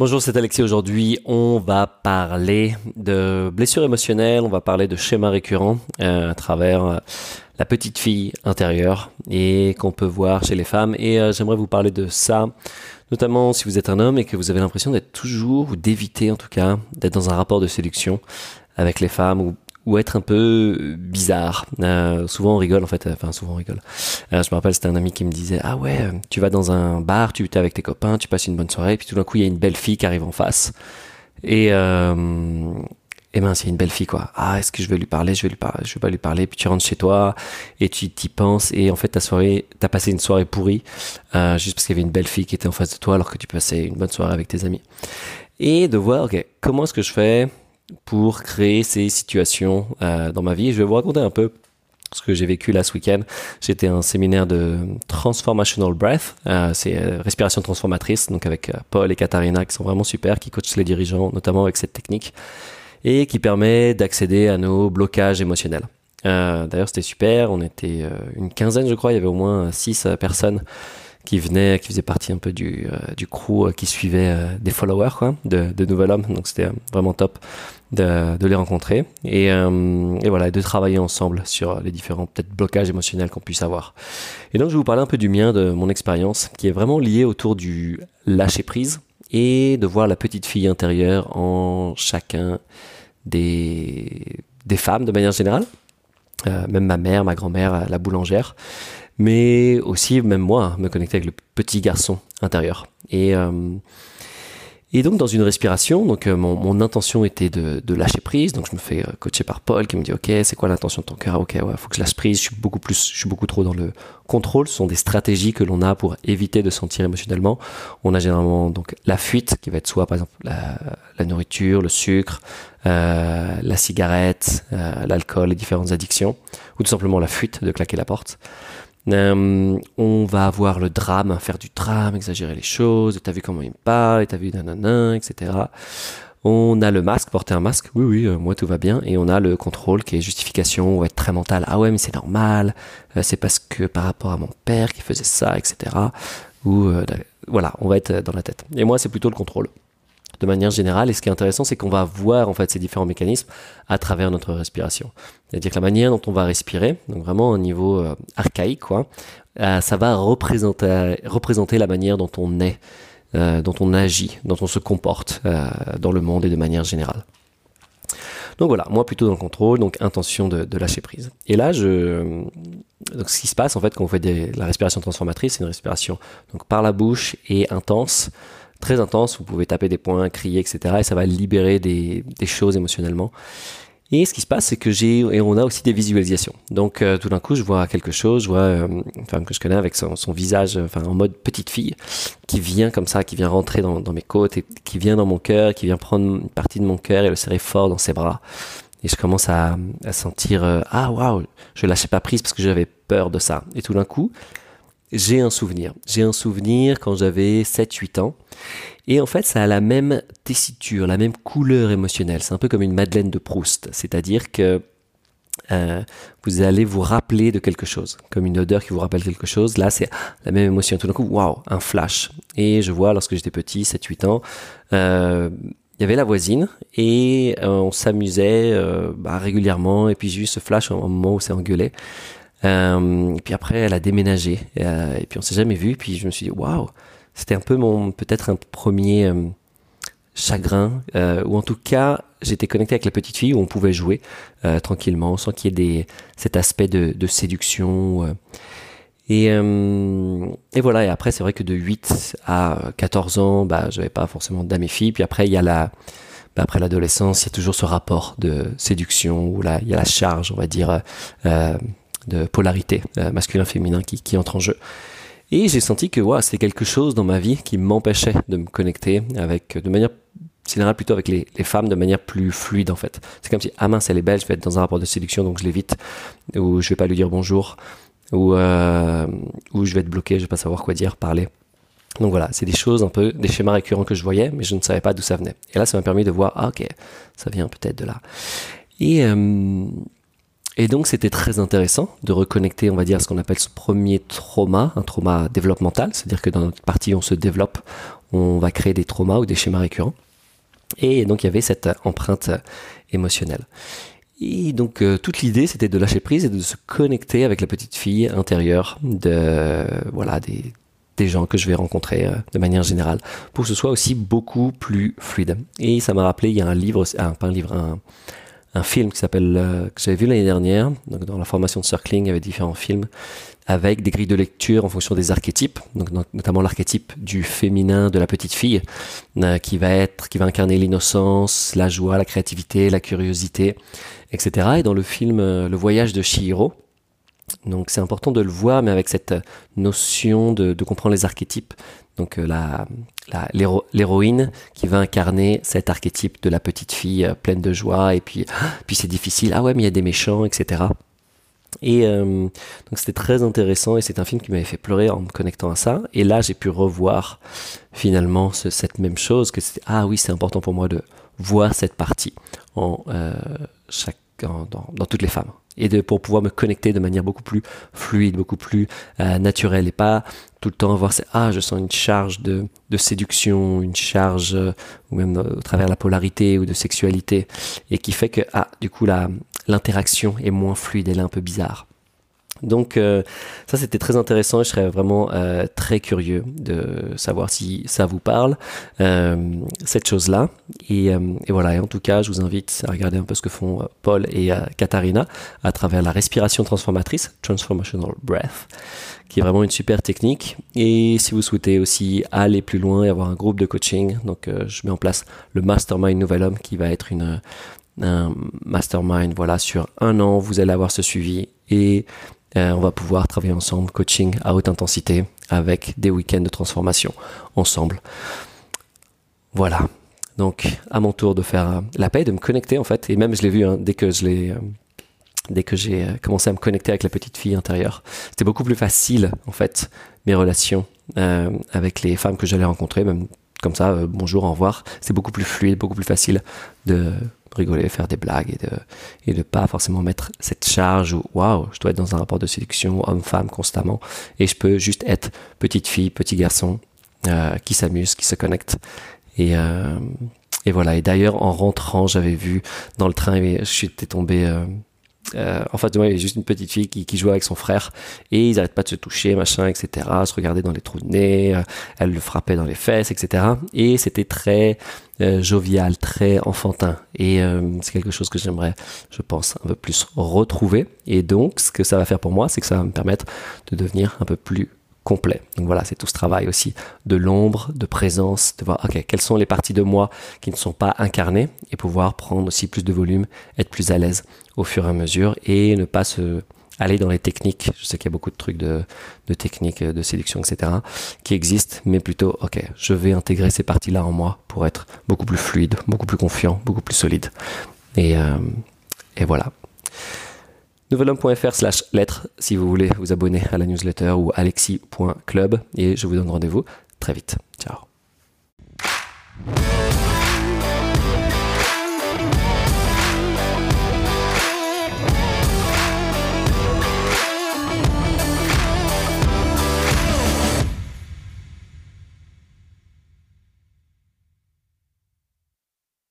Bonjour, c'est Alexis. Aujourd'hui, on va parler de blessures émotionnelles, on va parler de schémas récurrents euh, à travers euh, la petite fille intérieure et qu'on peut voir chez les femmes. Et euh, j'aimerais vous parler de ça, notamment si vous êtes un homme et que vous avez l'impression d'être toujours, ou d'éviter en tout cas, d'être dans un rapport de séduction avec les femmes ou ou être un peu euh, bizarre. Euh, souvent on rigole en fait, enfin souvent on rigole. Euh, je me rappelle c'était un ami qui me disait ah ouais tu vas dans un bar, tu es avec tes copains, tu passes une bonne soirée, puis tout d'un coup il y a une belle fille qui arrive en face et euh, et mince, il y a une belle fille quoi. Ah, est-ce que je vais lui parler? Je vais lui parler, je vais pas lui parler. Puis tu rentres chez toi et tu t'y penses et en fait ta soirée, t'as passé une soirée pourrie euh, juste parce qu'il y avait une belle fille qui était en face de toi alors que tu passais une bonne soirée avec tes amis. Et de voir ok comment est-ce que je fais pour créer ces situations euh, dans ma vie. Je vais vous raconter un peu ce que j'ai vécu là ce week-end. J'étais un séminaire de Transformational Breath, euh, c'est euh, respiration transformatrice, donc avec Paul et Katharina qui sont vraiment super, qui coachent les dirigeants, notamment avec cette technique, et qui permet d'accéder à nos blocages émotionnels. D'ailleurs, c'était super. On était une quinzaine, je crois. Il y avait au moins six personnes qui venait, qui faisait partie un peu du, euh, du crew euh, qui suivait euh, des followers quoi, de, de Nouvel Homme. Donc c'était vraiment top de, les rencontrer et, et voilà, de travailler ensemble sur les différents peut-être blocages émotionnels qu'on puisse avoir. Et donc je vais vous parler un peu du mien, de mon expérience, qui est vraiment liée autour du lâcher prise et de voir la petite fille intérieure en chacun des, des femmes de manière générale. Même ma mère, ma grand-mère, la boulangère mais aussi même moi me connecter avec le petit garçon intérieur. Et euh, et donc dans une respiration, donc euh, mon, mon, intention était de, de, lâcher prise. Donc je me fais euh, coacher par Paul qui me dit ok c'est quoi l'intention de ton cœur? Ok ouais faut que je lâche prise. Je suis beaucoup plus, je suis beaucoup trop dans le contrôle. Ce sont des stratégies que l'on a pour éviter de sentir émotionnellement. On a généralement donc la fuite qui va être soit par exemple la, la nourriture, le sucre, euh, la cigarette, euh, l'alcool, les différentes addictions, ou tout simplement la fuite de claquer la porte. Euh, on va avoir le drame, faire du drame, exagérer les choses, t'as vu comment il me parle, t'as vu nanana, etc. On a le masque, porter un masque, oui oui, euh, moi tout va bien, et on a le contrôle qui est justification, ou être très mental, ah ouais mais c'est normal, euh, c'est parce que par rapport à mon père qui faisait ça, etc. Ou voilà, on va être dans la tête. Et moi c'est plutôt le contrôle de manière générale. Et ce qui est intéressant, c'est qu'on va voir en fait ces différents mécanismes à travers notre respiration. C'est-à-dire que la manière dont on va respirer, donc vraiment au niveau euh, archaïque, quoi, euh, ça va représenter, la manière dont on est, euh, dont on agit, dont on se comporte dans le monde et de manière générale. Donc voilà, moi plutôt dans le contrôle, donc intention de, lâcher prise. Et là, je, ce qui se passe en fait quand on fait des, la respiration transformatrice, c'est une respiration donc par la bouche et intense très intense, vous pouvez taper des points, crier, etc. Et ça va libérer des, choses émotionnellement. Et ce qui se passe, c'est que j'ai et on a aussi des visualisations. Donc euh, tout d'un coup, je vois quelque chose, je vois euh, une femme que je connais avec son, visage, enfin en mode petite fille, qui vient comme ça, qui vient rentrer dans, mes côtes et qui vient dans mon cœur, qui vient prendre une partie de mon cœur et le serrer fort dans ses bras. Et je commence à, à sentir euh, ah waouh, je lâchais pas prise parce que j'avais peur de ça. Et tout d'un coup, j'ai un souvenir. J'ai un souvenir quand j'avais 7-8 ans. Et en fait, ça a la même tessiture, la même couleur émotionnelle. C'est un peu comme une Madeleine de Proust. C'est-à-dire que euh, vous allez vous rappeler de quelque chose, comme une odeur qui vous rappelle quelque chose. Là, c'est la même émotion. Tout d'un coup, waouh, un flash. Et je vois, lorsque j'étais petit, 7-8 ans, euh, il y avait la voisine et euh, on s'amusait bah, régulièrement. Et puis j'ai eu ce flash au moment où c'est engueulé. Euh, et puis après, elle a déménagé. Euh, et puis on s'est jamais vu. Puis je me suis dit, waouh, c'était un peu mon, peut-être un premier euh, chagrin. Euh, ou en tout cas, j'étais connecté avec la petite fille où on pouvait jouer tranquillement, sans qu'il y ait des, cet aspect de, séduction. Et, et voilà. Et après, c'est vrai que de 8 à 14 ans, bah, j'avais pas forcément d'âme et fille. Puis après, il y a la, bah, après l'adolescence, il y a toujours ce rapport de séduction où là, il y a la charge, on va dire. De polarité euh, masculin-féminin qui, qui entre en jeu. Et j'ai senti que ouais, c'était quelque chose dans ma vie qui m'empêchait de me connecter avec, de manière générale plutôt avec les, les, femmes de manière plus fluide en fait. C'est comme si, ah mince, elle est belle, je vais être dans un rapport de séduction donc je l'évite, ou je vais pas lui dire bonjour, ou, euh, ou je vais être bloqué, je vais pas savoir quoi dire, parler. Donc voilà, c'est des choses un peu, des schémas récurrents que je voyais, mais je ne savais pas d'où ça venait. Et là, ça m'a permis de voir, ah ok, ça vient peut-être de là. Et, euh, et donc c'était très intéressant de reconnecter, on va dire, ce qu'on appelle ce premier trauma, un trauma développemental, c'est-à-dire que dans notre partie on se développe, on va créer des traumas ou des schémas récurrents. Et donc il y avait cette empreinte émotionnelle. Et donc euh, toute l'idée c'était de lâcher prise et de se connecter avec la petite fille intérieure de voilà des, des gens que je vais rencontrer euh, de manière générale pour que ce soit aussi beaucoup plus fluide. Et ça m'a rappelé il y a un livre, ah, pas un livre, un, un film qui s'appelle euh, que j'avais vu l'année dernière. Donc dans la formation de circling, il y avait différents films avec des grilles de lecture en fonction des archétypes, donc notamment l'archétype du féminin de la petite fille, euh, qui va être, qui va incarner l'innocence, la joie, la créativité, la curiosité, etc. Et dans le film euh, Le Voyage de Chihiro, donc c'est important de le voir, mais avec cette notion de, comprendre les archétypes. Donc la, l'héroïne qui va incarner cet archétype de la petite fille euh, pleine de joie et puis puis c'est difficile. Ah ouais mais il y a des méchants etc et euh, donc c'était très intéressant et c'est un film qui m'avait fait pleurer en me connectant à ça. Et là j'ai pu revoir finalement cette même chose que c'était ah oui c'est important pour moi de voir cette partie en euh, chaque dans, dans toutes les femmes et de, pour pouvoir me connecter de manière beaucoup plus fluide, beaucoup plus euh, naturelle et pas tout le temps avoir ah je sens une charge de, de séduction, une charge euh, ou même euh, au travers de la polarité ou de sexualité et qui fait que ah du coup la l'interaction est moins fluide, elle est un peu bizarre. Donc euh, ça c'était très intéressant et je serais vraiment euh, très curieux de savoir si ça vous parle, euh, cette chose-là. Et, voilà, et en tout cas je vous invite à regarder un peu ce que font Paul et Katharina à travers la respiration transformatrice, Transformational Breath, qui est vraiment une super technique. Et si vous souhaitez aussi aller plus loin et avoir un groupe de coaching, donc je mets en place le Mastermind Nouvel Homme qui va être une un mastermind voilà sur un an vous allez avoir ce suivi et euh, on va pouvoir travailler ensemble, coaching à haute intensité, avec des week-ends de transformation ensemble. Voilà. Donc, à mon tour de faire euh, la paix, de me connecter en fait. Et même, je l'ai vu hein, dès que je l'ai, euh, dès que j'ai commencé à me connecter avec la petite fille intérieure. C'était beaucoup plus facile en fait mes relations avec les femmes que j'allais rencontrer, même comme ça, bonjour, au revoir. C'est beaucoup plus fluide, beaucoup plus facile de rigoler, faire des blagues et de, et de pas forcément mettre cette charge où waouh, je dois être dans un rapport de séduction homme-femme constamment et je peux juste être petite fille, petit garçon euh, qui s'amuse, qui se connecte et euh, et voilà. Et d'ailleurs, en rentrant, j'avais vu dans le train, je suis tombé euh, euh, en fait, il y avait juste une petite fille qui, jouait avec son frère et ils n'arrêtent pas de se toucher, machin, etc. Se regarder dans les trous de nez, euh, elle le frappait dans les fesses, etc. Et c'était très euh, jovial, très enfantin. Et c'est quelque chose que j'aimerais, je pense, un peu plus retrouver. Et donc, ce que ça va faire pour moi, c'est que ça va me permettre de devenir un peu plus Donc voilà, c'est tout ce travail aussi de l'ombre, de présence, de voir, ok, quelles sont les parties de moi qui ne sont pas incarnées et pouvoir prendre aussi plus de volume, être plus à l'aise au fur et à mesure et ne pas se aller dans les techniques. Je sais qu'il y a beaucoup de trucs de, techniques de séduction, etc. qui existent, mais plutôt, ok, je vais intégrer ces parties-là en moi pour être beaucoup plus fluide, beaucoup plus confiant, beaucoup plus solide. Et, euh, et voilà nouvelhomme.fr slash lettres si vous voulez vous abonner à la newsletter ou alexis.club et je vous donne rendez-vous très vite. Ciao.